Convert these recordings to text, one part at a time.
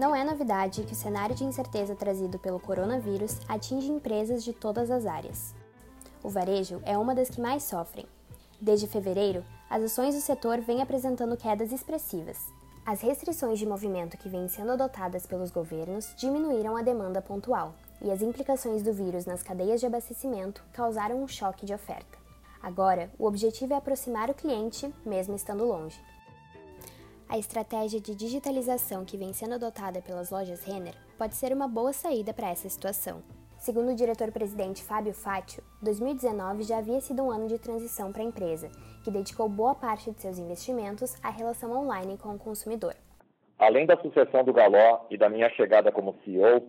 Não é novidade que o cenário de incerteza trazido pelo coronavírus atinge empresas de todas as áreas. O varejo é uma das que mais sofrem. Desde fevereiro, as ações do setor vêm apresentando quedas expressivas. As restrições de movimento que vêm sendo adotadas pelos governos diminuíram a demanda pontual, e as implicações do vírus nas cadeias de abastecimento causaram um choque de oferta. Agora, o objetivo é aproximar o cliente, mesmo estando longe. A estratégia de digitalização que vem sendo adotada pelas lojas Renner pode ser uma boa saída para essa situação. Segundo o diretor-presidente Fábio Fátio, 2019 já havia sido um ano de transição para a empresa, que dedicou boa parte de seus investimentos à relação online com o consumidor. Além da sucessão do Galó e da minha chegada como CEO,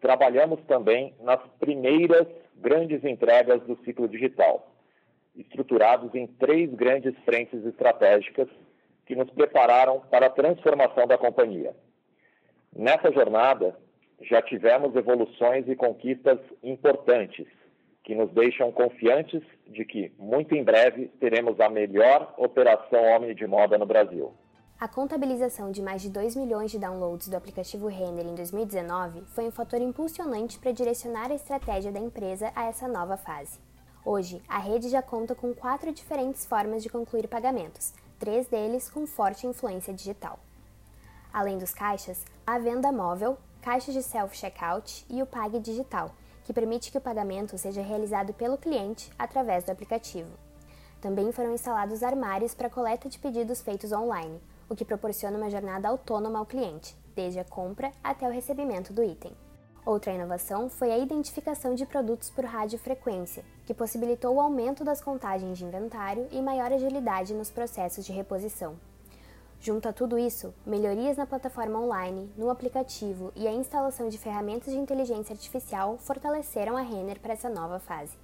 trabalhamos também nas primeiras grandes entregas do ciclo digital, estruturados em três grandes frentes estratégicas que nos prepararam para a transformação da companhia. Nessa jornada, já tivemos evoluções e conquistas importantes que nos deixam confiantes de que, muito em breve, teremos a melhor operação Omni de moda no Brasil. A contabilização de mais de 2 milhões de downloads do aplicativo Renner em 2019 foi um fator impulsionante para direcionar a estratégia da empresa a essa nova fase. Hoje, a rede já conta com quatro diferentes formas de concluir pagamentos, três deles com forte influência digital. Além dos caixas, a venda móvel, caixas de self-checkout e o Pag Digital, que permite que o pagamento seja realizado pelo cliente através do aplicativo. Também foram instalados armários para coleta de pedidos feitos online, o que proporciona uma jornada autônoma ao cliente, desde a compra até o recebimento do item. Outra inovação foi a identificação de produtos por radiofrequência, que possibilitou o aumento das contagens de inventário e maior agilidade nos processos de reposição. Junto a tudo isso, melhorias na plataforma online, no aplicativo e a instalação de ferramentas de inteligência artificial fortaleceram a Renner para essa nova fase.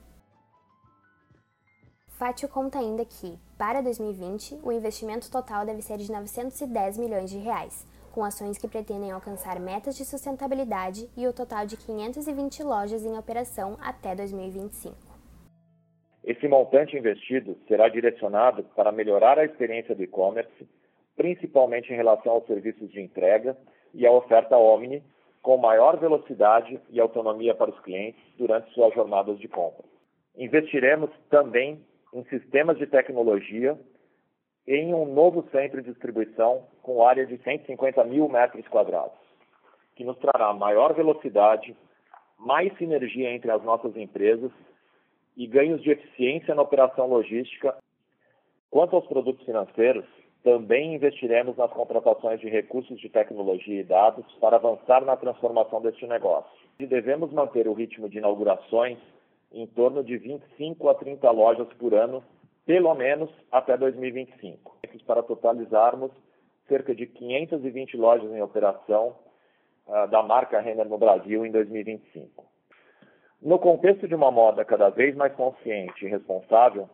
Fátio conta ainda que, para 2020, o investimento total deve ser de 910 milhões de reais, com ações que pretendem alcançar metas de sustentabilidade e o total de 520 lojas em operação até 2025. Esse montante investido será direcionado para melhorar a experiência do e-commerce, principalmente em relação aos serviços de entrega e à oferta Omni, com maior velocidade e autonomia para os clientes durante suas jornadas de compra. Investiremos também em sistemas de tecnologia em um novo centro de distribuição com área de 150 mil metros quadrados, que nos trará maior velocidade, mais sinergia entre as nossas empresas e ganhos de eficiência na operação logística. Quanto aos produtos financeiros, também investiremos nas contratações de recursos de tecnologia e dados para avançar na transformação deste negócio. E devemos manter o ritmo de inaugurações em torno de 25 a 30 lojas por ano pelo menos até 2025, para totalizarmos cerca de 520 lojas em operação uh, da marca Renner no Brasil em 2025. No contexto de uma moda cada vez mais consciente e responsável,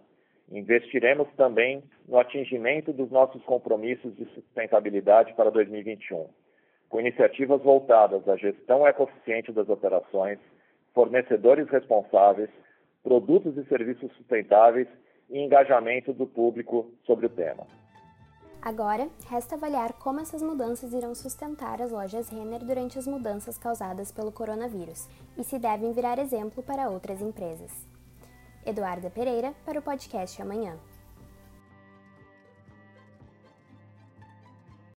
investiremos também no atingimento dos nossos compromissos de sustentabilidade para 2021, com iniciativas voltadas à gestão eficiente das operações, fornecedores responsáveis, produtos e serviços sustentáveis e engajamento do público sobre o tema. Agora, resta avaliar como essas mudanças irão sustentar as lojas Renner durante as mudanças causadas pelo coronavírus e se devem virar exemplo para outras empresas. Eduarda Pereira, para o podcast Amanhã.